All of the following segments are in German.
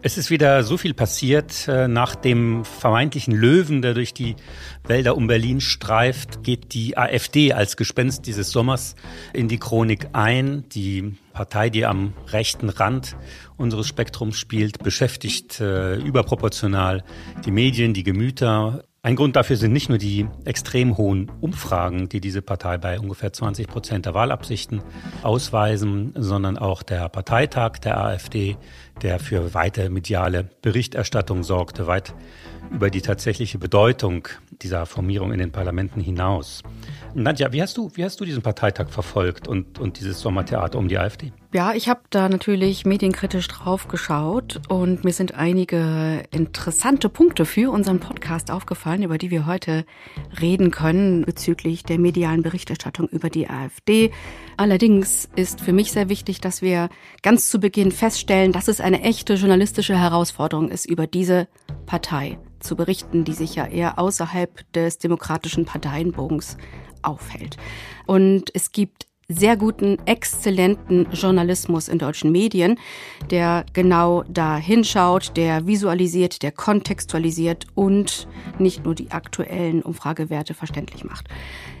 Es ist wieder so viel passiert. Äh, nach dem vermeintlichen Löwen, der durch die Wälder um Berlin streift, geht die AfD als Gespenst dieses Sommers in die Chronik ein. Die Partei, die am rechten Rand unseres Spektrums spielt, beschäftigt äh, überproportional die Medien, die Gemüter. Ein Grund dafür sind nicht nur die extrem hohen Umfragen, die diese Partei bei ungefähr 20 Prozent der Wahlabsichten ausweisen, sondern auch der Parteitag der AfD, der für weite mediale Berichterstattung sorgte, weit über die tatsächliche Bedeutung dieser Formierung in den Parlamenten hinaus. Nadja, wie hast du, wie hast du diesen Parteitag verfolgt und, und dieses Sommertheater um die AfD? Ja, ich habe da natürlich medienkritisch drauf geschaut und mir sind einige interessante Punkte für unseren Podcast aufgefallen, über die wir heute reden können bezüglich der medialen Berichterstattung über die AfD. Allerdings ist für mich sehr wichtig, dass wir ganz zu Beginn feststellen, dass es eine echte journalistische Herausforderung ist, über diese Partei zu berichten, die sich ja eher außerhalb des demokratischen Parteienbogens aufhält. Und es gibt sehr guten, exzellenten Journalismus in deutschen Medien, der genau da hinschaut, der visualisiert, der kontextualisiert und nicht nur die aktuellen Umfragewerte verständlich macht.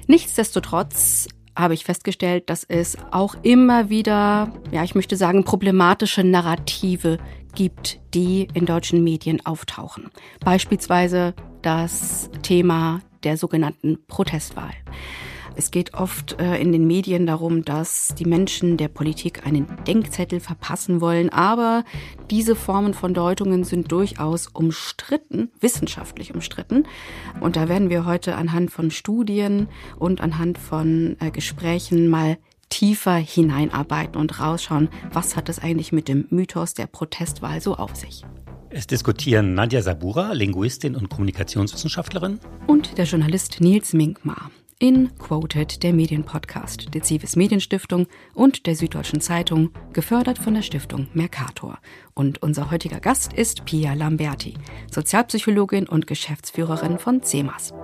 Nichtsdestotrotz habe ich festgestellt, dass es auch immer wieder, ja, ich möchte sagen, problematische Narrative gibt, die in deutschen Medien auftauchen. Beispielsweise das Thema der sogenannten Protestwahl. Es geht oft äh, in den Medien darum, dass die Menschen der Politik einen Denkzettel verpassen wollen, aber diese Formen von Deutungen sind durchaus umstritten, wissenschaftlich umstritten. Und da werden wir heute anhand von Studien und anhand von äh, Gesprächen mal tiefer hineinarbeiten und rausschauen, was hat es eigentlich mit dem Mythos der Protestwahl so auf sich. Es diskutieren Nadja Sabura, Linguistin und Kommunikationswissenschaftlerin. Und der Journalist Nils Minkmar in Quoted, der Medienpodcast der Civis Medienstiftung und der Süddeutschen Zeitung, gefördert von der Stiftung Mercator. Und unser heutiger Gast ist Pia Lamberti, Sozialpsychologin und Geschäftsführerin von CEMAS.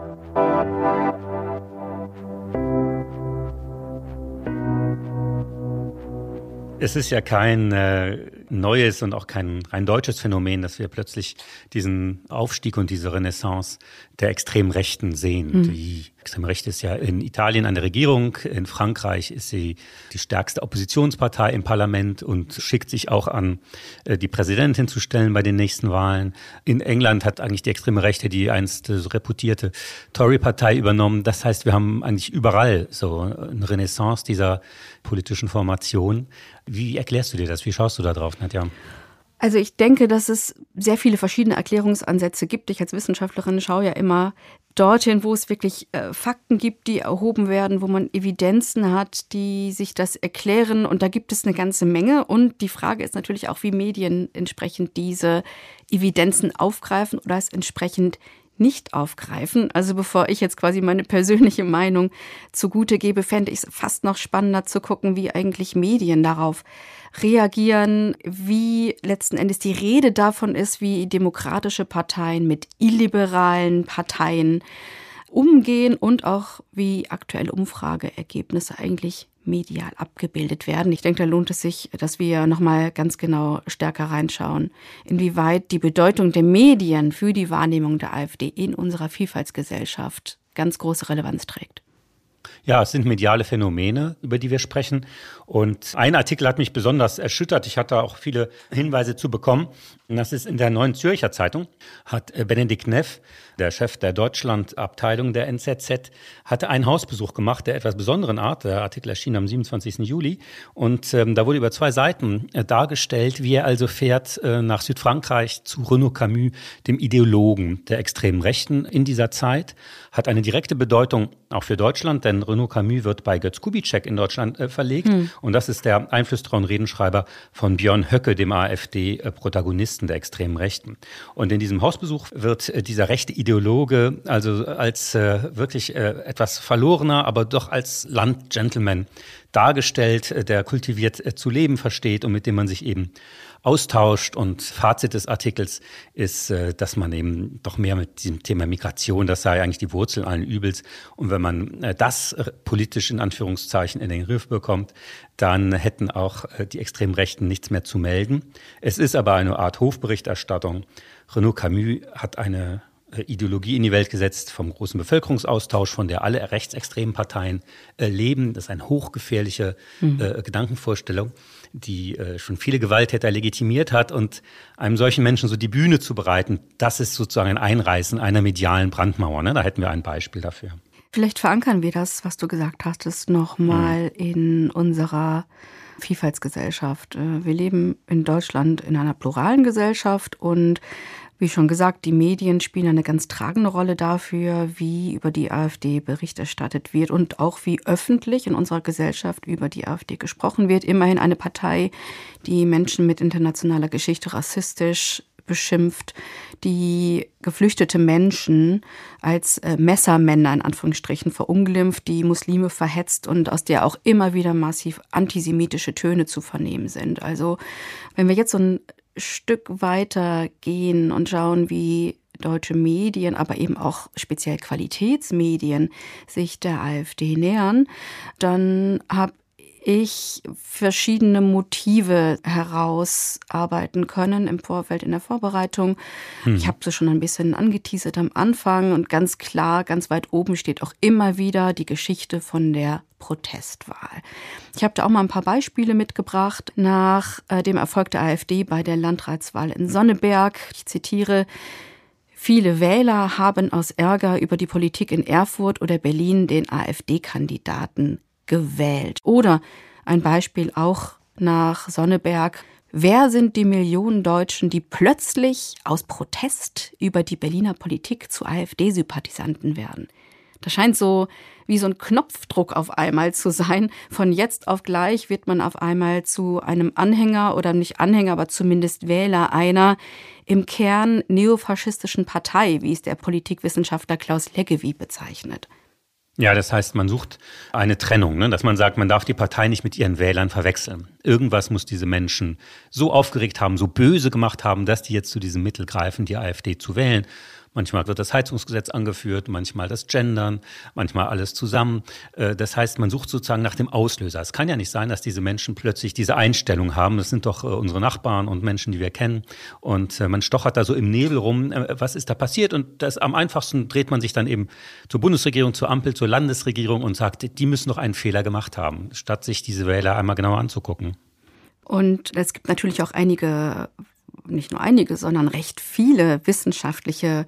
Es ist ja kein äh, neues und auch kein rein deutsches Phänomen, dass wir plötzlich diesen Aufstieg und diese Renaissance der extremen Rechten sehen. Mhm. Die extreme Rechte ist ja in Italien eine Regierung, in Frankreich ist sie die stärkste Oppositionspartei im Parlament und schickt sich auch an, äh, die Präsidentin zu stellen bei den nächsten Wahlen. In England hat eigentlich die extreme Rechte die einst so reputierte Tory-Partei übernommen. Das heißt, wir haben eigentlich überall so eine Renaissance dieser politischen Formation. Wie erklärst du dir das? Wie schaust du da drauf, Nadja? Also ich denke, dass es sehr viele verschiedene Erklärungsansätze gibt. Ich als Wissenschaftlerin schaue ja immer dorthin, wo es wirklich äh, Fakten gibt, die erhoben werden, wo man Evidenzen hat, die sich das erklären. Und da gibt es eine ganze Menge. Und die Frage ist natürlich auch, wie Medien entsprechend diese Evidenzen aufgreifen oder es entsprechend nicht aufgreifen. Also bevor ich jetzt quasi meine persönliche Meinung zugute gebe, fände ich es fast noch spannender zu gucken, wie eigentlich Medien darauf reagieren, wie letzten Endes die Rede davon ist, wie demokratische Parteien mit illiberalen Parteien umgehen und auch wie aktuelle Umfrageergebnisse eigentlich medial abgebildet werden. Ich denke, da lohnt es sich, dass wir nochmal ganz genau stärker reinschauen, inwieweit die Bedeutung der Medien für die Wahrnehmung der AfD in unserer Vielfaltsgesellschaft ganz große Relevanz trägt. Ja, es sind mediale Phänomene, über die wir sprechen. Und ein Artikel hat mich besonders erschüttert. Ich hatte auch viele Hinweise zu bekommen. Das ist in der Neuen Zürcher Zeitung, hat äh, Benedikt Neff, der Chef der Deutschlandabteilung der NZZ, hatte einen Hausbesuch gemacht der etwas besonderen Art. Der Artikel erschien am 27. Juli. Und ähm, da wurde über zwei Seiten äh, dargestellt, wie er also fährt äh, nach Südfrankreich zu Renaud Camus, dem Ideologen der extremen Rechten in dieser Zeit. Hat eine direkte Bedeutung auch für Deutschland, denn Renaud Camus wird bei Götz Kubitschek in Deutschland äh, verlegt. Hm. Und das ist der Einflussträger und Redenschreiber von Björn Höcke, dem AfD-Protagonisten der extremen Rechten. Und in diesem Hausbesuch wird äh, dieser rechte Ideologe also als äh, wirklich äh, etwas verlorener, aber doch als Landgentleman dargestellt, äh, der kultiviert äh, zu leben versteht und mit dem man sich eben austauscht. Und Fazit des Artikels ist, äh, dass man eben doch mehr mit diesem Thema Migration, das sei eigentlich die Wurzel allen Übels. Und wenn man äh, das politisch in Anführungszeichen in den Griff bekommt, dann hätten auch äh, die extremen Rechten nichts mehr zu melden. Es ist aber eine Art Hofberichterstattung. Renaud Camus hat eine äh, Ideologie in die Welt gesetzt vom großen Bevölkerungsaustausch, von der alle rechtsextremen Parteien äh, leben. Das ist eine hochgefährliche mhm. äh, Gedankenvorstellung, die äh, schon viele Gewalttäter legitimiert hat. Und einem solchen Menschen so die Bühne zu bereiten, das ist sozusagen ein Einreißen einer medialen Brandmauer. Ne? Da hätten wir ein Beispiel dafür. Vielleicht verankern wir das, was du gesagt hast, nochmal mhm. in unserer Vielfaltsgesellschaft. Äh, wir leben in Deutschland in einer pluralen Gesellschaft und wie schon gesagt, die Medien spielen eine ganz tragende Rolle dafür, wie über die AfD Bericht erstattet wird und auch wie öffentlich in unserer Gesellschaft über die AfD gesprochen wird. Immerhin eine Partei, die Menschen mit internationaler Geschichte rassistisch beschimpft, die geflüchtete Menschen als äh, Messermänner in Anführungsstrichen verunglimpft, die Muslime verhetzt und aus der auch immer wieder massiv antisemitische Töne zu vernehmen sind. Also wenn wir jetzt so ein Stück weiter gehen und schauen, wie deutsche Medien, aber eben auch speziell Qualitätsmedien sich der AfD nähern, dann habe ich verschiedene Motive herausarbeiten können im Vorfeld in der Vorbereitung. Hm. Ich habe sie schon ein bisschen angeteasert am Anfang und ganz klar, ganz weit oben steht auch immer wieder die Geschichte von der Protestwahl. Ich habe da auch mal ein paar Beispiele mitgebracht nach äh, dem Erfolg der AfD bei der Landratswahl in Sonneberg. Ich zitiere Viele Wähler haben aus Ärger über die Politik in Erfurt oder Berlin den AfD-Kandidaten gewählt. Oder ein Beispiel auch nach Sonneberg. Wer sind die Millionen Deutschen, die plötzlich aus Protest über die Berliner Politik zu AfD-Sympathisanten werden? Das scheint so wie so ein Knopfdruck auf einmal zu sein. Von jetzt auf gleich wird man auf einmal zu einem Anhänger oder nicht Anhänger, aber zumindest Wähler einer im Kern neofaschistischen Partei, wie es der Politikwissenschaftler Klaus Leggevi bezeichnet. Ja, das heißt, man sucht eine Trennung, ne? dass man sagt, man darf die Partei nicht mit ihren Wählern verwechseln. Irgendwas muss diese Menschen so aufgeregt haben, so böse gemacht haben, dass die jetzt zu diesem Mittel greifen, die AfD zu wählen. Manchmal wird das Heizungsgesetz angeführt, manchmal das Gendern, manchmal alles zusammen. Äh, das heißt, man sucht sozusagen nach dem Auslöser. Es kann ja nicht sein, dass diese Menschen plötzlich diese Einstellung haben. Das sind doch äh, unsere Nachbarn und Menschen, die wir kennen. Und äh, man stochert da so im Nebel rum. Was ist da passiert? Und das am einfachsten dreht man sich dann eben zur Bundesregierung, zur Ampel, zur Landesregierung und sagt, die müssen doch einen Fehler gemacht haben, statt sich diese Wähler einmal genauer anzugucken. Und es gibt natürlich auch einige nicht nur einige, sondern recht viele wissenschaftliche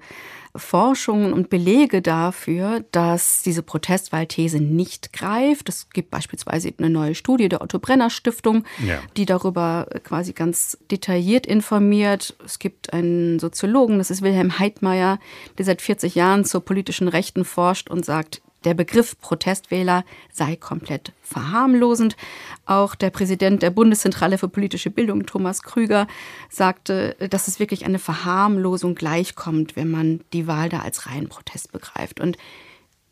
Forschungen und Belege dafür, dass diese Protestwahlthese nicht greift. Es gibt beispielsweise eine neue Studie der Otto Brenner Stiftung, ja. die darüber quasi ganz detailliert informiert. Es gibt einen Soziologen, das ist Wilhelm Heidmeier, der seit 40 Jahren zur politischen Rechten forscht und sagt, der Begriff Protestwähler sei komplett verharmlosend. Auch der Präsident der Bundeszentrale für politische Bildung, Thomas Krüger, sagte, dass es wirklich eine Verharmlosung gleichkommt, wenn man die Wahl da als reinen Protest begreift. Und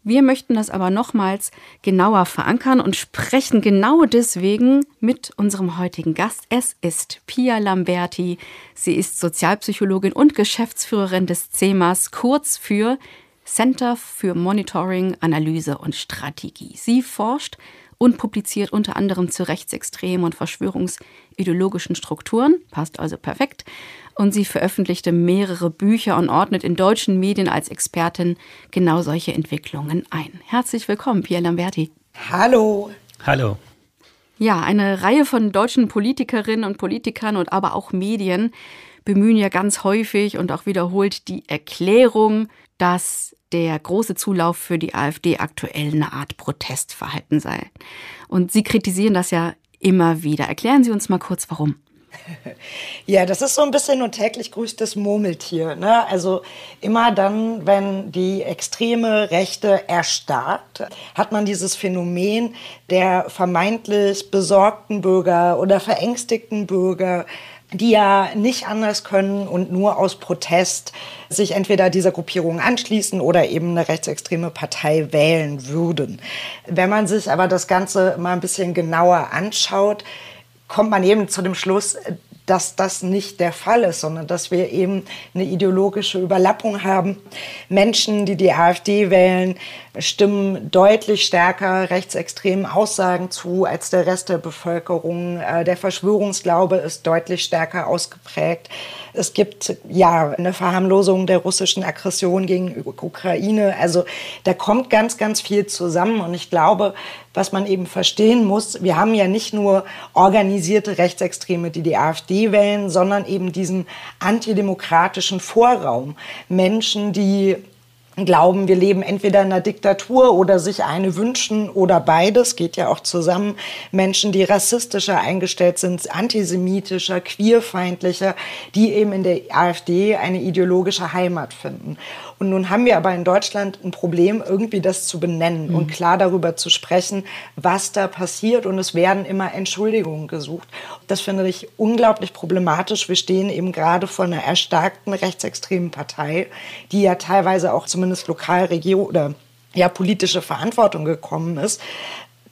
wir möchten das aber nochmals genauer verankern und sprechen genau deswegen mit unserem heutigen Gast. Es ist Pia Lamberti. Sie ist Sozialpsychologin und Geschäftsführerin des CEMAS, kurz für Center für Monitoring, Analyse und Strategie. Sie forscht und publiziert unter anderem zu rechtsextremen und verschwörungsideologischen Strukturen, passt also perfekt. Und sie veröffentlichte mehrere Bücher und ordnet in deutschen Medien als Expertin genau solche Entwicklungen ein. Herzlich willkommen, Pierre Lamberti. Hallo. Hallo. Ja, eine Reihe von deutschen Politikerinnen und Politikern und aber auch Medien bemühen ja ganz häufig und auch wiederholt die Erklärung, dass der große Zulauf für die AfD aktuell eine Art Protestverhalten sei. Und Sie kritisieren das ja immer wieder. Erklären Sie uns mal kurz, warum. Ja, das ist so ein bisschen nur täglich grüßtes Murmeltier. Ne? Also immer dann, wenn die extreme Rechte erstarkt, hat man dieses Phänomen der vermeintlich besorgten Bürger oder verängstigten Bürger, die ja nicht anders können und nur aus Protest sich entweder dieser Gruppierung anschließen oder eben eine rechtsextreme Partei wählen würden. Wenn man sich aber das Ganze mal ein bisschen genauer anschaut, kommt man eben zu dem Schluss, dass das nicht der Fall ist, sondern dass wir eben eine ideologische Überlappung haben. Menschen, die die AfD wählen, stimmen deutlich stärker rechtsextremen Aussagen zu als der Rest der Bevölkerung. Äh, der Verschwörungsglaube ist deutlich stärker ausgeprägt. Es gibt ja eine Verharmlosung der russischen Aggression gegen Ukraine. Also da kommt ganz, ganz viel zusammen. Und ich glaube, was man eben verstehen muss, wir haben ja nicht nur organisierte Rechtsextreme, die die AfD wählen, sondern eben diesen antidemokratischen Vorraum. Menschen, die glauben, wir leben entweder in einer Diktatur oder sich eine wünschen oder beides, geht ja auch zusammen. Menschen, die rassistischer eingestellt sind, antisemitischer, queerfeindlicher, die eben in der AfD eine ideologische Heimat finden. Und nun haben wir aber in Deutschland ein Problem, irgendwie das zu benennen mhm. und klar darüber zu sprechen, was da passiert. Und es werden immer Entschuldigungen gesucht. Das finde ich unglaublich problematisch. Wir stehen eben gerade vor einer erstarkten rechtsextremen Partei, die ja teilweise auch zumindest lokal Regierung oder ja, politische Verantwortung gekommen ist.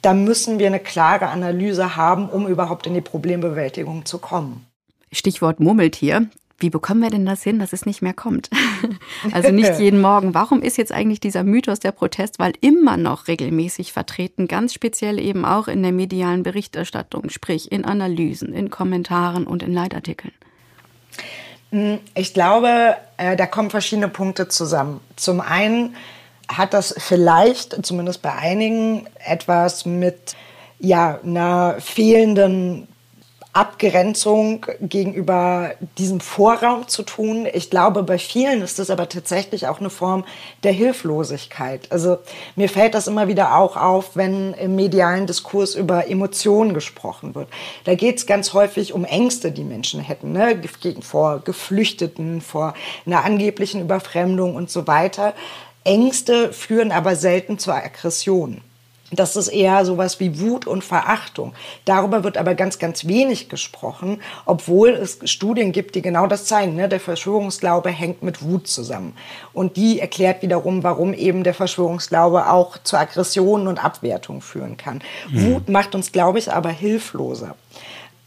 Da müssen wir eine klare Analyse haben, um überhaupt in die Problembewältigung zu kommen. Stichwort Murmeltier. Wie bekommen wir denn das hin, dass es nicht mehr kommt? also nicht jeden Morgen. Warum ist jetzt eigentlich dieser Mythos der Protestwahl immer noch regelmäßig vertreten, ganz speziell eben auch in der medialen Berichterstattung, sprich in Analysen, in Kommentaren und in Leitartikeln? Hm, ich glaube, äh, da kommen verschiedene Punkte zusammen. Zum einen hat das vielleicht, zumindest bei einigen, etwas mit ja, einer fehlenden Abgrenzung gegenüber diesem Vorraum zu tun. Ich glaube, bei vielen ist das aber tatsächlich auch eine Form der Hilflosigkeit. Also mir fällt das immer wieder auch auf, wenn im medialen Diskurs über Emotionen gesprochen wird. Da geht es ganz häufig um Ängste, die Menschen hätten, ne? vor Geflüchteten, vor einer angeblichen Überfremdung und so weiter. Ängste führen aber selten zur Aggression. Das ist eher sowas wie Wut und Verachtung. Darüber wird aber ganz, ganz wenig gesprochen, obwohl es Studien gibt, die genau das zeigen. Ne? Der Verschwörungsglaube hängt mit Wut zusammen. Und die erklärt wiederum, warum eben der Verschwörungsglaube auch zu Aggressionen und Abwertung führen kann. Mhm. Wut macht uns, glaube ich, aber hilfloser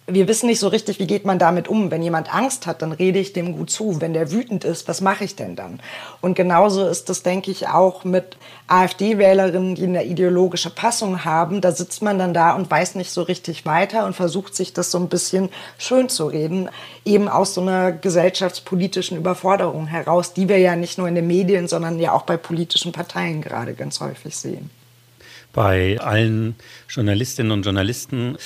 wir wissen nicht so richtig, wie geht man damit um. Wenn jemand Angst hat, dann rede ich dem gut zu. Wenn der wütend ist, was mache ich denn dann? Und genauso ist das, denke ich, auch mit AfD-Wählerinnen, die eine ideologische Passung haben. Da sitzt man dann da und weiß nicht so richtig weiter und versucht sich das so ein bisschen schön zu reden. Eben aus so einer gesellschaftspolitischen Überforderung heraus, die wir ja nicht nur in den Medien, sondern ja auch bei politischen Parteien gerade ganz häufig sehen. Bei allen Journalistinnen und Journalisten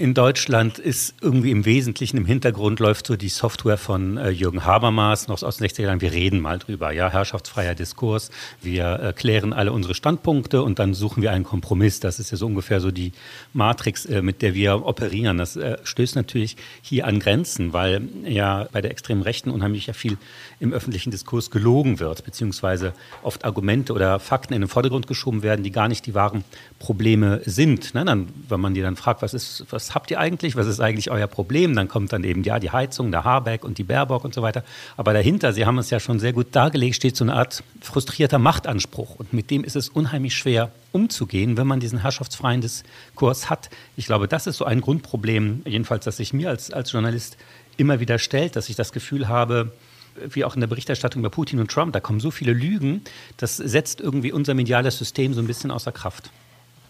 in Deutschland ist irgendwie im Wesentlichen im Hintergrund läuft so die Software von äh, Jürgen Habermas noch aus den 60er Jahren. Wir reden mal drüber, ja, herrschaftsfreier Diskurs. Wir erklären alle unsere Standpunkte und dann suchen wir einen Kompromiss. Das ist ja so ungefähr so die Matrix, äh, mit der wir operieren. Das äh, stößt natürlich hier an Grenzen, weil ja bei der extremen Rechten unheimlich ja viel im öffentlichen Diskurs gelogen wird, beziehungsweise oft Argumente oder Fakten in den Vordergrund geschoben werden, die gar nicht die wahren Probleme sind. Ne? Dann, wenn man die dann fragt, was ist, was habt ihr eigentlich? Was ist eigentlich euer Problem? Dann kommt dann eben, ja, die Heizung, der Habeck und die Baerbock und so weiter. Aber dahinter, Sie haben es ja schon sehr gut dargelegt, steht so eine Art frustrierter Machtanspruch. Und mit dem ist es unheimlich schwer umzugehen, wenn man diesen herrschaftsfreien Diskurs hat. Ich glaube, das ist so ein Grundproblem, jedenfalls, das sich mir als, als Journalist immer wieder stellt, dass ich das Gefühl habe, wie auch in der Berichterstattung über Putin und Trump, da kommen so viele Lügen, das setzt irgendwie unser mediales System so ein bisschen außer Kraft.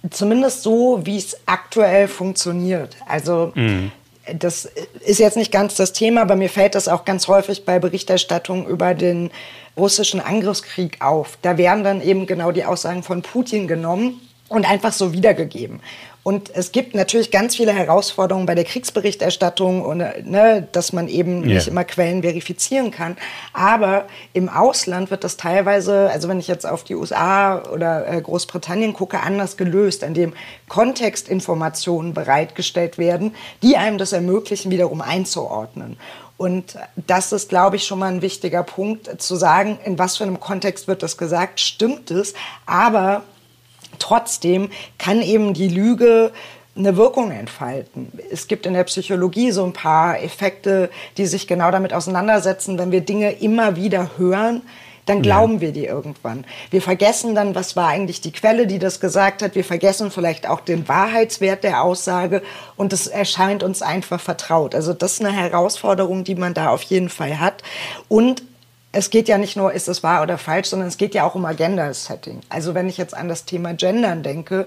Zumindest so, wie es aktuell funktioniert. Also mhm. das ist jetzt nicht ganz das Thema, aber mir fällt das auch ganz häufig bei Berichterstattung über den russischen Angriffskrieg auf. Da werden dann eben genau die Aussagen von Putin genommen und einfach so wiedergegeben. Und es gibt natürlich ganz viele Herausforderungen bei der Kriegsberichterstattung, und, ne, dass man eben yeah. nicht immer Quellen verifizieren kann. Aber im Ausland wird das teilweise, also wenn ich jetzt auf die USA oder äh, Großbritannien gucke, anders gelöst, an dem Kontextinformationen bereitgestellt werden, die einem das ermöglichen, wiederum einzuordnen. Und das ist, glaube ich, schon mal ein wichtiger Punkt, zu sagen, in was für einem Kontext wird das gesagt, stimmt es, aber trotzdem kann eben die Lüge eine Wirkung entfalten. Es gibt in der Psychologie so ein paar Effekte, die sich genau damit auseinandersetzen, wenn wir Dinge immer wieder hören, dann glauben ja. wir die irgendwann. Wir vergessen dann, was war eigentlich die Quelle, die das gesagt hat. Wir vergessen vielleicht auch den Wahrheitswert der Aussage und es erscheint uns einfach vertraut. Also das ist eine Herausforderung, die man da auf jeden Fall hat. Und es geht ja nicht nur, ist es wahr oder falsch, sondern es geht ja auch um Agenda-Setting. Also wenn ich jetzt an das Thema Gendern denke,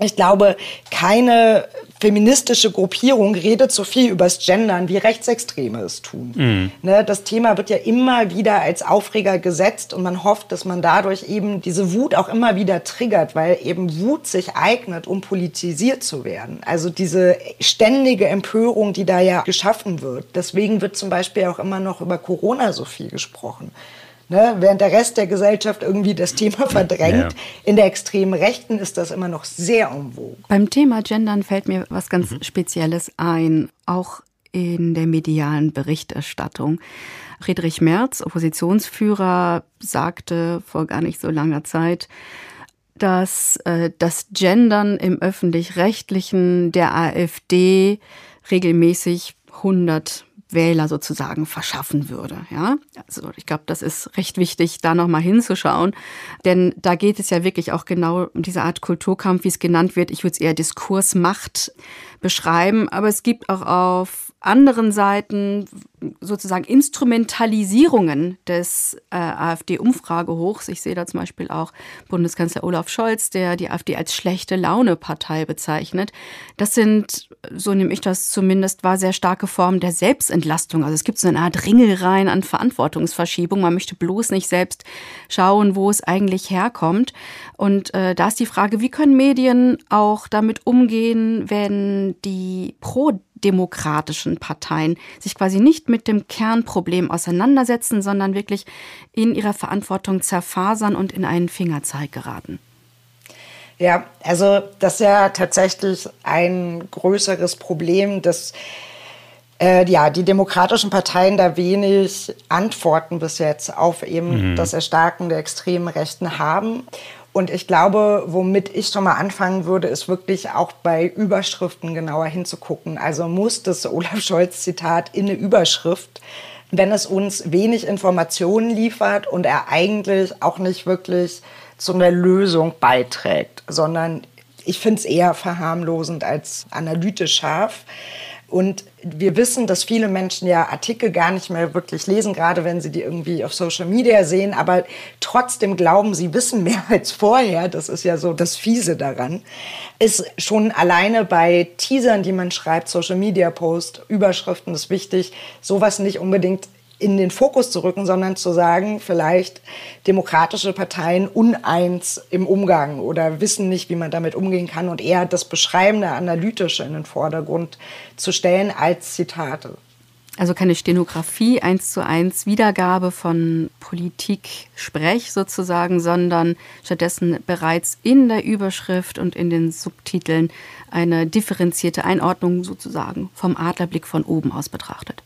ich glaube, keine feministische Gruppierung redet so viel übers Gendern, wie Rechtsextreme es tun. Mhm. Ne, das Thema wird ja immer wieder als Aufreger gesetzt und man hofft, dass man dadurch eben diese Wut auch immer wieder triggert, weil eben Wut sich eignet, um politisiert zu werden. Also diese ständige Empörung, die da ja geschaffen wird. Deswegen wird zum Beispiel auch immer noch über Corona so viel gesprochen. Ne, während der Rest der Gesellschaft irgendwie das Thema verdrängt. Ja. In der extremen Rechten ist das immer noch sehr umwogen. Beim Thema Gendern fällt mir was ganz mhm. Spezielles ein, auch in der medialen Berichterstattung. Friedrich Merz, Oppositionsführer, sagte vor gar nicht so langer Zeit, dass äh, das Gendern im öffentlich-rechtlichen der AfD regelmäßig 100 Wähler sozusagen verschaffen würde. Ja, also ich glaube, das ist recht wichtig, da noch mal hinzuschauen, denn da geht es ja wirklich auch genau um diese Art Kulturkampf, wie es genannt wird. Ich würde es eher Diskursmacht beschreiben, aber es gibt auch auf anderen Seiten sozusagen Instrumentalisierungen des äh, AfD-Umfragehochs. Ich sehe da zum Beispiel auch Bundeskanzler Olaf Scholz, der die AfD als schlechte Laune-Partei bezeichnet. Das sind, so nehme ich das zumindest, war sehr starke Formen der Selbstentlastung. Also es gibt so eine Art Ringelreihen an Verantwortungsverschiebung. Man möchte bloß nicht selbst schauen, wo es eigentlich herkommt. Und äh, da ist die Frage, wie können Medien auch damit umgehen, wenn die pro demokratischen Parteien sich quasi nicht mit dem Kernproblem auseinandersetzen, sondern wirklich in ihrer Verantwortung zerfasern und in einen Fingerzeig geraten. Ja, also das ist ja tatsächlich ein größeres Problem, dass äh, ja, die demokratischen Parteien da wenig Antworten bis jetzt auf eben mhm. das Erstarken der extremen Rechten haben. Und ich glaube, womit ich schon mal anfangen würde, ist wirklich auch bei Überschriften genauer hinzugucken. Also muss das Olaf Scholz Zitat in eine Überschrift, wenn es uns wenig Informationen liefert und er eigentlich auch nicht wirklich zu einer Lösung beiträgt, sondern ich finde es eher verharmlosend als analytisch scharf. Und wir wissen, dass viele Menschen ja Artikel gar nicht mehr wirklich lesen, gerade wenn sie die irgendwie auf Social Media sehen, aber trotzdem glauben, sie wissen mehr als vorher. Das ist ja so das Fiese daran. Ist schon alleine bei Teasern, die man schreibt, Social Media Post, Überschriften ist wichtig, sowas nicht unbedingt in den Fokus zu rücken, sondern zu sagen, vielleicht demokratische Parteien uneins im Umgang oder wissen nicht, wie man damit umgehen kann und eher das Beschreibende, Analytische in den Vordergrund zu stellen als Zitate. Also keine Stenografie, eins zu eins Wiedergabe von Politik-Sprech sozusagen, sondern stattdessen bereits in der Überschrift und in den Subtiteln eine differenzierte Einordnung sozusagen vom Adlerblick von oben aus betrachtet.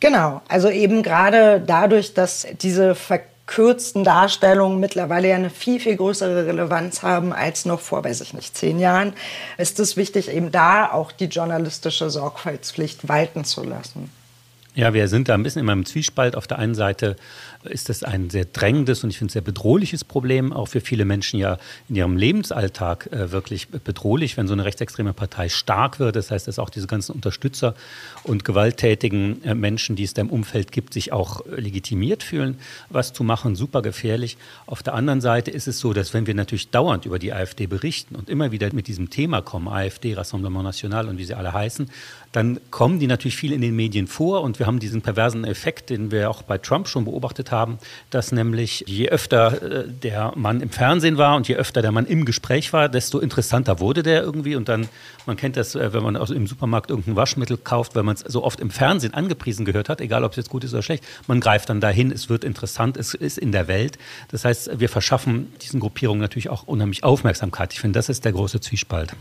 Genau, also eben gerade dadurch, dass diese verkürzten Darstellungen mittlerweile ja eine viel, viel größere Relevanz haben als noch vor, weiß ich nicht, zehn Jahren, ist es wichtig, eben da auch die journalistische Sorgfaltspflicht walten zu lassen. Ja, wir sind da ein bisschen in meinem Zwiespalt. Auf der einen Seite ist es ein sehr drängendes und ich finde sehr bedrohliches Problem, auch für viele Menschen ja in ihrem Lebensalltag äh, wirklich bedrohlich, wenn so eine rechtsextreme Partei stark wird. Das heißt, dass auch diese ganzen Unterstützer und gewalttätigen äh, Menschen, die es da im Umfeld gibt, sich auch legitimiert fühlen, was zu machen, super gefährlich. Auf der anderen Seite ist es so, dass wenn wir natürlich dauernd über die AfD berichten und immer wieder mit diesem Thema kommen, AfD, Rassemblement National und wie sie alle heißen, dann kommen die natürlich viel in den Medien vor und wir haben diesen perversen Effekt, den wir auch bei Trump schon beobachtet haben, dass nämlich je öfter äh, der Mann im Fernsehen war und je öfter der Mann im Gespräch war, desto interessanter wurde der irgendwie und dann, man kennt das, äh, wenn man also im Supermarkt irgendein Waschmittel kauft, weil man es so oft im Fernsehen angepriesen gehört hat, egal ob es jetzt gut ist oder schlecht, man greift dann dahin, es wird interessant, es ist in der Welt. Das heißt, wir verschaffen diesen Gruppierungen natürlich auch unheimlich Aufmerksamkeit. Ich finde, das ist der große Zwiespalt.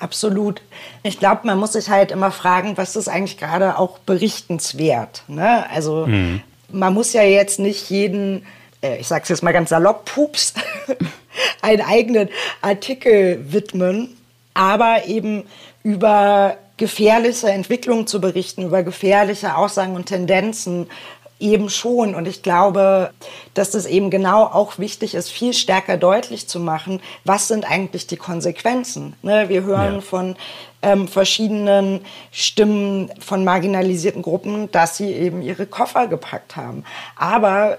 Absolut. Ich glaube, man muss sich halt immer fragen, was ist eigentlich gerade auch berichtenswert. Ne? Also mhm. Man muss ja jetzt nicht jeden, äh, ich sage es jetzt mal ganz salopp, Pups, einen eigenen Artikel widmen, aber eben über gefährliche Entwicklungen zu berichten, über gefährliche Aussagen und Tendenzen eben schon. Und ich glaube, dass es eben genau auch wichtig ist, viel stärker deutlich zu machen, was sind eigentlich die Konsequenzen. Ne? Wir hören ja. von ähm, verschiedenen Stimmen von marginalisierten Gruppen, dass sie eben ihre Koffer gepackt haben. Aber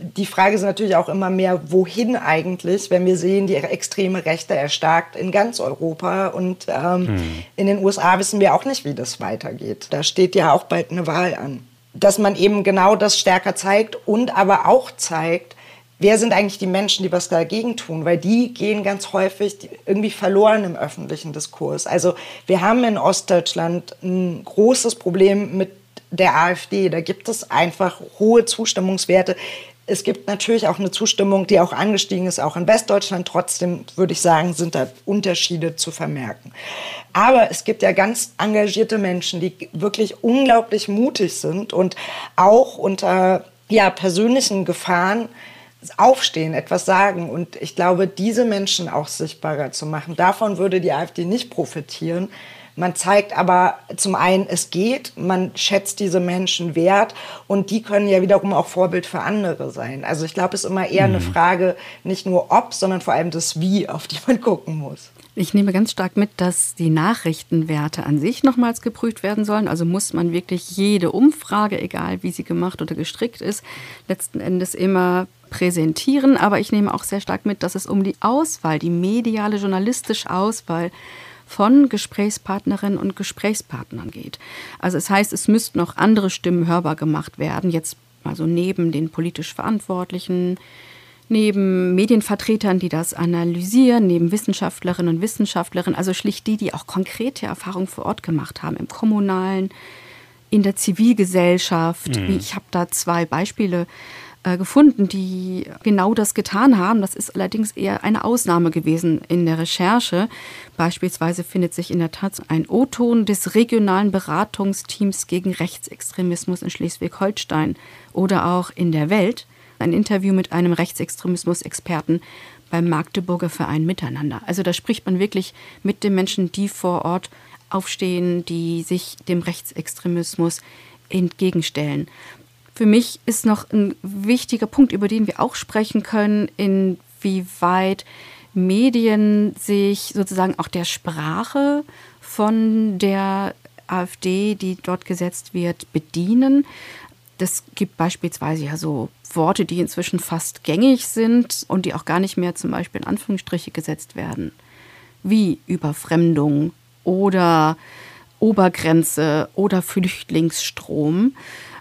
die Frage ist natürlich auch immer mehr, wohin eigentlich, wenn wir sehen, die extreme Rechte erstarkt in ganz Europa und ähm, hm. in den USA wissen wir auch nicht, wie das weitergeht. Da steht ja auch bald eine Wahl an dass man eben genau das stärker zeigt und aber auch zeigt, wer sind eigentlich die Menschen, die was dagegen tun, weil die gehen ganz häufig irgendwie verloren im öffentlichen Diskurs. Also wir haben in Ostdeutschland ein großes Problem mit der AfD. Da gibt es einfach hohe Zustimmungswerte. Es gibt natürlich auch eine Zustimmung, die auch angestiegen ist, auch in Westdeutschland. Trotzdem würde ich sagen, sind da Unterschiede zu vermerken. Aber es gibt ja ganz engagierte Menschen, die wirklich unglaublich mutig sind und auch unter ja, persönlichen Gefahren aufstehen, etwas sagen. Und ich glaube, diese Menschen auch sichtbarer zu machen, davon würde die AfD nicht profitieren. Man zeigt aber zum einen, es geht, man schätzt diese Menschen wert und die können ja wiederum auch Vorbild für andere sein. Also ich glaube, es ist immer eher mhm. eine Frage nicht nur ob, sondern vor allem das Wie, auf die man gucken muss. Ich nehme ganz stark mit, dass die Nachrichtenwerte an sich nochmals geprüft werden sollen. Also muss man wirklich jede Umfrage, egal wie sie gemacht oder gestrickt ist, letzten Endes immer präsentieren. Aber ich nehme auch sehr stark mit, dass es um die Auswahl, die mediale, journalistische Auswahl von Gesprächspartnerinnen und Gesprächspartnern geht. Also es heißt, es müssten noch andere Stimmen hörbar gemacht werden, jetzt also neben den politisch Verantwortlichen, neben Medienvertretern, die das analysieren, neben Wissenschaftlerinnen und Wissenschaftlerinnen, also schlicht die, die auch konkrete Erfahrungen vor Ort gemacht haben, im kommunalen, in der Zivilgesellschaft. Mhm. Ich habe da zwei Beispiele gefunden, die genau das getan haben. Das ist allerdings eher eine Ausnahme gewesen in der Recherche. Beispielsweise findet sich in der Tat ein O-Ton des regionalen Beratungsteams gegen Rechtsextremismus in Schleswig-Holstein oder auch in der Welt ein Interview mit einem Rechtsextremismus-Experten beim Magdeburger Verein Miteinander. Also da spricht man wirklich mit den Menschen, die vor Ort aufstehen, die sich dem Rechtsextremismus entgegenstellen. Für mich ist noch ein wichtiger Punkt, über den wir auch sprechen können, inwieweit Medien sich sozusagen auch der Sprache von der AfD, die dort gesetzt wird, bedienen. Das gibt beispielsweise ja so Worte, die inzwischen fast gängig sind und die auch gar nicht mehr zum Beispiel in Anführungsstriche gesetzt werden, wie Überfremdung oder Obergrenze oder Flüchtlingsstrom.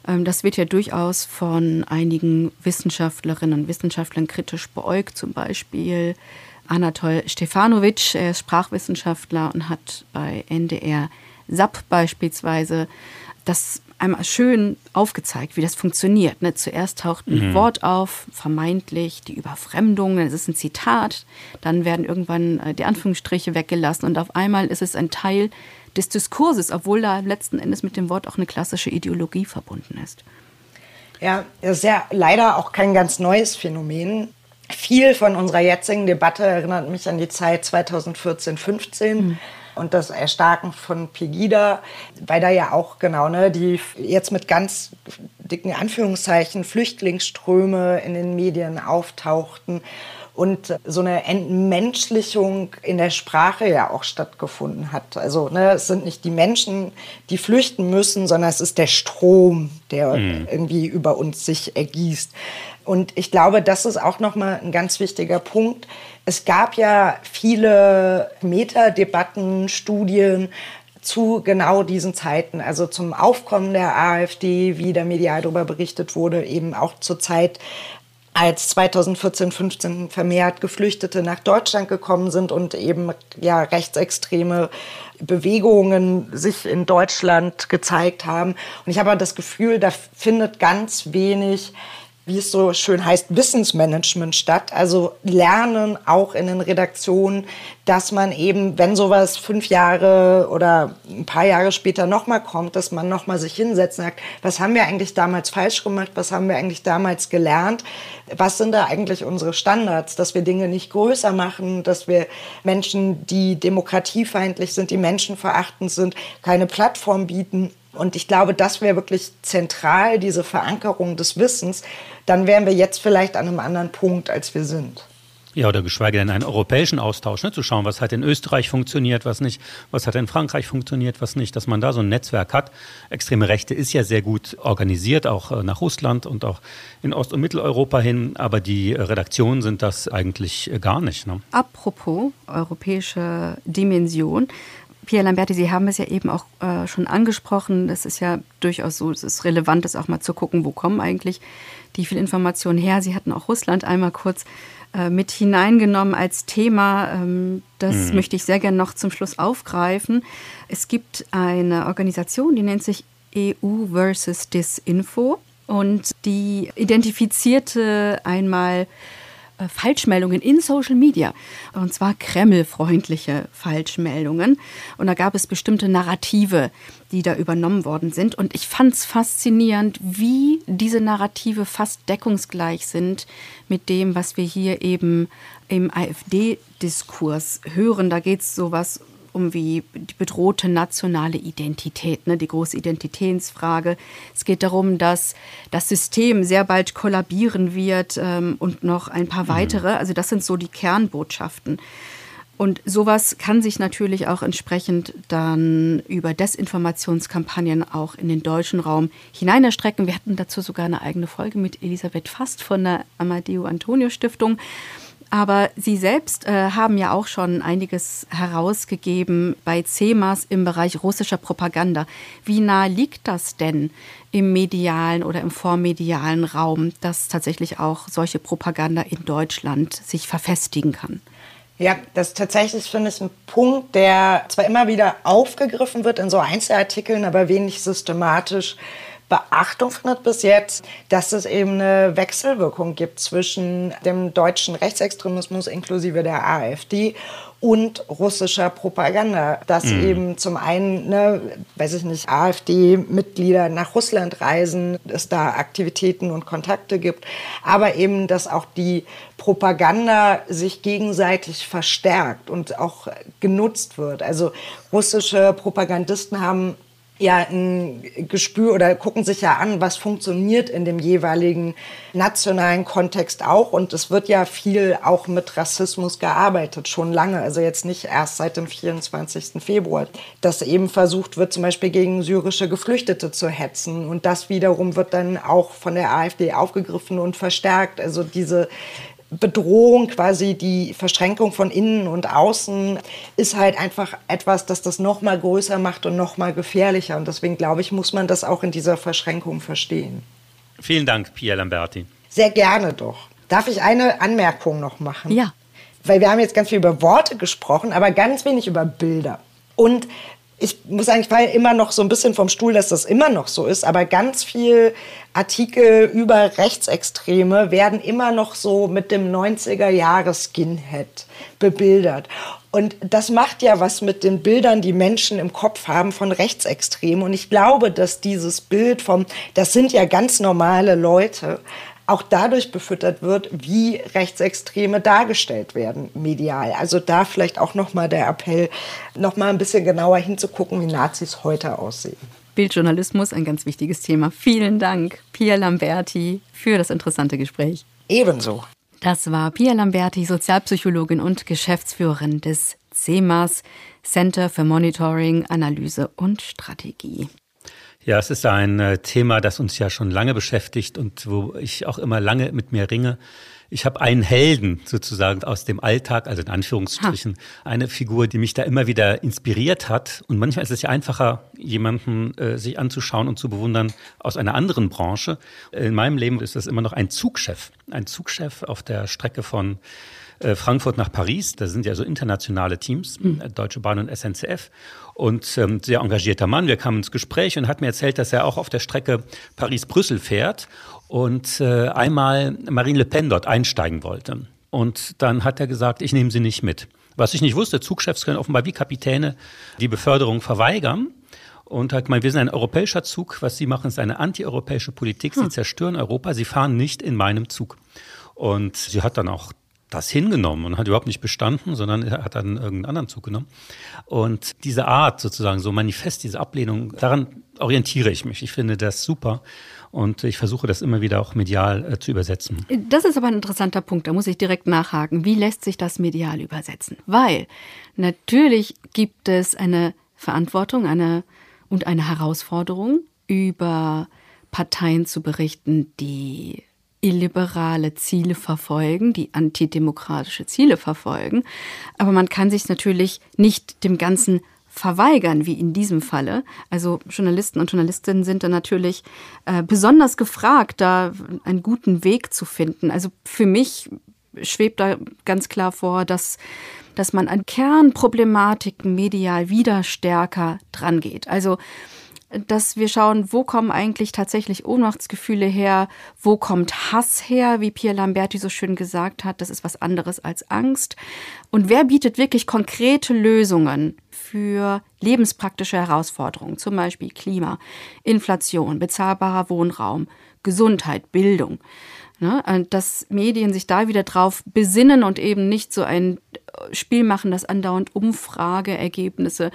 Ähm, das wird ja durchaus von einigen Wissenschaftlerinnen und Wissenschaftlern kritisch beäugt, zum Beispiel Anatol Stefanovic, er ist Sprachwissenschaftler und hat bei NDR SAP beispielsweise das einmal schön aufgezeigt, wie das funktioniert. Ne? Zuerst taucht ein mhm. Wort auf, vermeintlich die Überfremdung, es ist ein Zitat, dann werden irgendwann äh, die Anführungsstriche weggelassen und auf einmal ist es ein Teil des Diskurses, obwohl da letzten Endes mit dem Wort auch eine klassische Ideologie verbunden ist. Ja, das ist ja leider auch kein ganz neues Phänomen. Viel von unserer jetzigen Debatte erinnert mich an die Zeit 2014, 15. Mhm und das Erstarken von Pegida, weil da ja auch genau, ne, die jetzt mit ganz dicken Anführungszeichen Flüchtlingsströme in den Medien auftauchten und so eine Entmenschlichung in der Sprache ja auch stattgefunden hat. Also ne, es sind nicht die Menschen, die flüchten müssen, sondern es ist der Strom, der mhm. irgendwie über uns sich ergießt. Und ich glaube, das ist auch nochmal ein ganz wichtiger Punkt. Es gab ja viele Metadebatten, Studien zu genau diesen Zeiten, also zum Aufkommen der AfD, wie da medial darüber berichtet wurde, eben auch zur Zeit, als 2014, 15 vermehrt Geflüchtete nach Deutschland gekommen sind und eben ja rechtsextreme Bewegungen sich in Deutschland gezeigt haben. Und ich habe das Gefühl, da findet ganz wenig wie es so schön heißt, Wissensmanagement statt. Also Lernen auch in den Redaktionen, dass man eben, wenn sowas fünf Jahre oder ein paar Jahre später nochmal kommt, dass man nochmal sich hinsetzt und sagt, was haben wir eigentlich damals falsch gemacht, was haben wir eigentlich damals gelernt, was sind da eigentlich unsere Standards, dass wir Dinge nicht größer machen, dass wir Menschen, die demokratiefeindlich sind, die menschenverachtend sind, keine Plattform bieten Und ich glaube, das wäre wirklich zentral, diese Verankerung des Wissens. Dann wären wir jetzt vielleicht an einem anderen Punkt, als wir sind. Ja, oder geschweige denn einen europäischen Austausch, ne, zu schauen, was hat in Österreich funktioniert, was nicht, was hat in Frankreich funktioniert, was nicht, dass man da so ein Netzwerk hat. Extreme Rechte ist ja sehr gut organisiert, auch äh, nach Russland und auch in Ost- und Mitteleuropa hin, aber die Redaktionen sind das eigentlich äh, gar nicht. Ne? Apropos europäische Dimension, Pierre Lamberti, Sie haben es ja eben auch äh, schon angesprochen. Das ist ja durchaus so, es ist relevant, das auch mal zu gucken, wo kommen eigentlich die vielen Informationen her. Sie hatten auch Russland einmal kurz äh, mit hineingenommen als Thema. Ähm, das mhm. möchte ich sehr gerne noch zum Schluss aufgreifen. Es gibt eine Organisation, die nennt sich EU versus Disinfo und die identifizierte einmal Falschmeldungen in Social Media. Und zwar Kreml-freundliche Falschmeldungen. Und da gab es bestimmte Narrative, die da übernommen worden sind. Und ich fand es faszinierend, wie diese Narrative fast deckungsgleich sind mit dem, was wir hier eben im AfD-Diskurs hören. Da geht es sowas um wie die bedrohte nationale Identität, ne, die große Identitätsfrage. Es geht darum, dass das System sehr bald kollabieren wird ähm, und noch ein paar mhm. weitere. Also das sind so die Kernbotschaften. Und sowas kann sich natürlich auch entsprechend dann über Desinformationskampagnen auch in den deutschen Raum hineinerstrecken. Wir hatten dazu sogar eine eigene Folge mit Elisabeth Fast von der Amadeo Antonio Stiftung. Aber Sie selbst äh, haben ja auch schon einiges herausgegeben bei CEMAS im Bereich russischer Propaganda. Wie nah liegt das denn im medialen oder im vormedialen Raum, dass tatsächlich auch solche Propaganda in Deutschland sich verfestigen kann? Ja, das tatsächlich finde ich ein Punkt, der zwar immer wieder aufgegriffen wird in so Einzelartikeln, aber wenig systematisch Beachtung findet bis jetzt, dass es eben eine Wechselwirkung gibt zwischen dem deutschen Rechtsextremismus inklusive der AfD und russischer Propaganda, dass mhm. eben zum einen, ne, weiß ich nicht, AfD-Mitglieder nach Russland reisen, es da Aktivitäten und Kontakte gibt, aber eben, dass auch die Propaganda sich gegenseitig verstärkt und auch genutzt wird. Also russische Propagandisten haben ja ein Gespür oder gucken sich ja an, was funktioniert in dem jeweiligen nationalen Kontext auch. Und es wird ja viel auch mit Rassismus gearbeitet, schon lange. Also jetzt nicht erst seit dem 24. Februar, dass eben versucht wird, zum Beispiel gegen syrische Geflüchtete zu hetzen. Und das wiederum wird dann auch von der AfD aufgegriffen und verstärkt. Also diese Bedrohung, quasi die Verschränkung von innen und außen, ist halt einfach etwas, das das noch mal größer macht und noch mal gefährlicher. Und deswegen glaube ich, muss man das auch in dieser Verschränkung verstehen. Vielen Dank, Pierre Lamberti. Sehr gerne doch. Darf ich eine Anmerkung noch machen? Ja. Weil wir haben jetzt ganz viel über Worte gesprochen, aber ganz wenig über Bilder. Und ich muss eigentlich weil immer noch so ein bisschen vom Stuhl, dass das immer noch so ist, aber ganz viel Artikel über Rechtsextreme werden immer noch so mit dem 90er Jahre Skinhead bebildert. Und das macht ja was mit den Bildern, die Menschen im Kopf haben von Rechtsextremen. Und ich glaube, dass dieses Bild vom, das sind ja ganz normale Leute, auch dadurch befüttert wird, wie Rechtsextreme dargestellt werden medial. Also da vielleicht auch noch mal der Appell, noch mal ein bisschen genauer hinzugucken, wie Nazis heute aussehen. Bildjournalismus, ein ganz wichtiges Thema. Vielen Dank, Pia Lamberti, für das interessante Gespräch. Ebenso. Das war Pia Lamberti, Sozialpsychologin und Geschäftsführerin des CEMAS, Center für Monitoring, Analyse und Strategie. Ja, es ist ein äh, Thema, das uns ja schon lange beschäftigt und wo ich auch immer lange mit mir ringe. Ich habe einen Helden sozusagen aus dem Alltag, also in Anführungsstrichen, ha. eine Figur, die mich da immer wieder inspiriert hat. Und manchmal ist es ja einfacher, jemanden äh, sich anzuschauen und zu bewundern aus einer anderen Branche. In meinem Leben ist das immer noch ein Zugchef, ein Zugchef auf der Strecke von äh, Frankfurt nach Paris. Da sind ja so internationale Teams, mhm. Deutsche Bahn und SNCF. Und ähm, sehr engagierter Mann. Wir kamen ins Gespräch und hat mir erzählt, dass er auch auf der Strecke Paris-Brüssel fährt und äh, einmal Marine Le Pen dort einsteigen wollte. Und dann hat er gesagt, ich nehme sie nicht mit. Was ich nicht wusste, Zugchefs können offenbar wie Kapitäne die Beförderung verweigern und hat gemeint, wir sind ein europäischer Zug, was sie machen, ist eine antieuropäische Politik, sie hm. zerstören Europa, sie fahren nicht in meinem Zug. Und sie hat dann auch das hingenommen und hat überhaupt nicht bestanden, sondern er hat dann irgendeinen anderen Zug genommen. Und diese Art sozusagen, so manifest, diese Ablehnung, daran orientiere ich mich. Ich finde das super. Und ich versuche das immer wieder auch medial äh, zu übersetzen. Das ist aber ein interessanter Punkt. Da muss ich direkt nachhaken. Wie lässt sich das medial übersetzen? Weil natürlich gibt es eine Verantwortung eine, und eine Herausforderung, über Parteien zu berichten, die illiberale Ziele verfolgen, die antidemokratische Ziele verfolgen. Aber man kann sich natürlich nicht dem Ganzen verweigern, wie in diesem Falle. Also Journalisten und Journalistinnen sind da natürlich äh, besonders gefragt, da einen guten Weg zu finden. Also für mich schwebt da ganz klar vor, dass dass man an Kernproblematiken medial wieder stärker drangeht. Also dass wir schauen, wo kommen eigentlich tatsächlich Ohnmachtsgefühle her, wo kommt Hass her, wie Pierre Lamberti so schön gesagt hat, das ist was anderes als Angst. Und wer bietet wirklich konkrete Lösungen für lebenspraktische Herausforderungen, zum Beispiel Klima, Inflation, bezahlbarer Wohnraum, Gesundheit, Bildung. Ne? Dass Medien sich da wieder drauf besinnen und eben nicht so ein Spiel machen, dass andauernd Umfrageergebnisse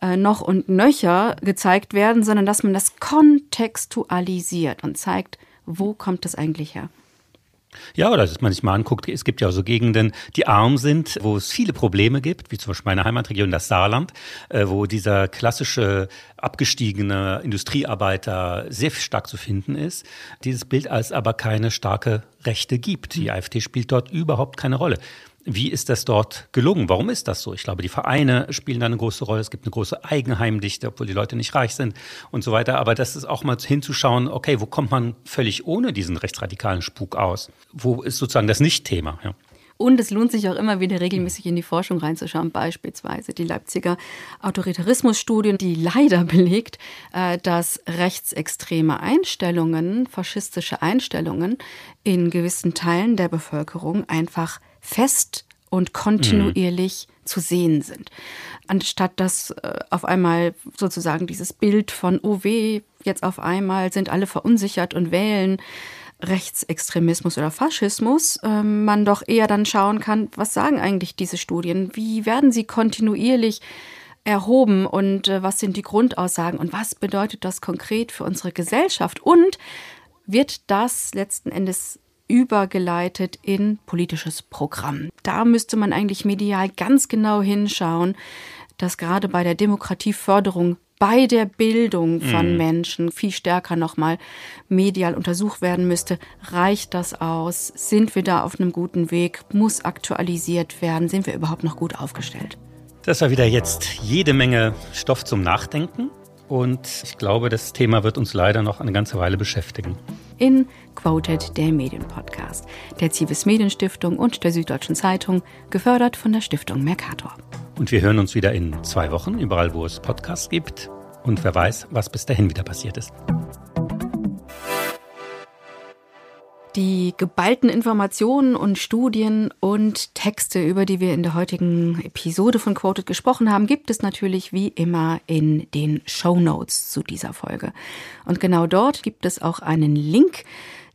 äh, noch und nöcher gezeigt werden, sondern dass man das kontextualisiert und zeigt, wo kommt das eigentlich her. Ja, oder dass man sich mal anguckt, es gibt ja auch so Gegenden, die arm sind, wo es viele Probleme gibt, wie zum Beispiel meine Heimatregion, das Saarland, äh, wo dieser klassische abgestiegene Industriearbeiter sehr stark zu finden ist. Dieses Bild als aber keine starke Rechte gibt. Die AfD spielt dort überhaupt keine Rolle. Wie ist das dort gelungen? Warum ist das so? Ich glaube, die Vereine spielen da eine große Rolle. Es gibt eine große Eigenheimdichte, obwohl die Leute nicht reich sind und so weiter. Aber das ist auch mal hinzuschauen, okay, wo kommt man völlig ohne diesen rechtsradikalen Spuk aus? Wo ist sozusagen das Nicht-Thema? Ja. Und es lohnt sich auch immer wieder regelmäßig in die Forschung reinzuschauen, beispielsweise die Leipziger Autoritarismusstudien, die leider belegt, äh, dass rechtsextreme Einstellungen, faschistische Einstellungen in gewissen Teilen der Bevölkerung einfach fest und kontinuierlich mhm. zu sehen sind. Anstatt dass äh, auf einmal sozusagen dieses Bild von, oh weh, jetzt auf einmal sind alle verunsichert und wählen Rechtsextremismus oder Faschismus, äh, man doch eher dann schauen kann, was sagen eigentlich diese Studien? Wie werden sie kontinuierlich erhoben und äh, was sind die Grundaussagen und was bedeutet das konkret für unsere Gesellschaft? Und wird das letzten Endes übergeleitet in politisches Programm. Da müsste man eigentlich medial ganz genau hinschauen, dass gerade bei der Demokratieförderung bei der Bildung von mhm. Menschen viel stärker nochmal medial untersucht werden müsste. Reicht das aus? Sind wir da auf einem guten Weg? Muss aktualisiert werden? Sind wir überhaupt noch gut aufgestellt? Das war wieder jetzt jede Menge Stoff zum Nachdenken. Und ich glaube, das Thema wird uns leider noch eine ganze Weile beschäftigen. In Quoted, der Medienpodcast, der Zivis Medienstiftung und der Süddeutschen Zeitung, gefördert von der Stiftung Mercator. Und wir hören uns wieder in zwei Wochen, überall wo es Podcasts gibt. Und wer weiß, was bis dahin wieder passiert ist. Die geballten Informationen und Studien und Texte, über die wir in der heutigen Episode von Quoted gesprochen haben, gibt es natürlich wie immer in den Show Notes zu dieser Folge. Und genau dort gibt es auch einen Link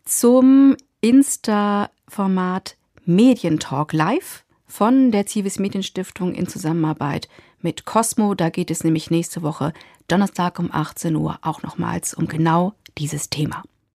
zum Insta-Format Medientalk Live von der Zivis Medienstiftung in Zusammenarbeit mit Cosmo. Da geht es nämlich nächste Woche Donnerstag um 18 Uhr auch nochmals um genau dieses Thema.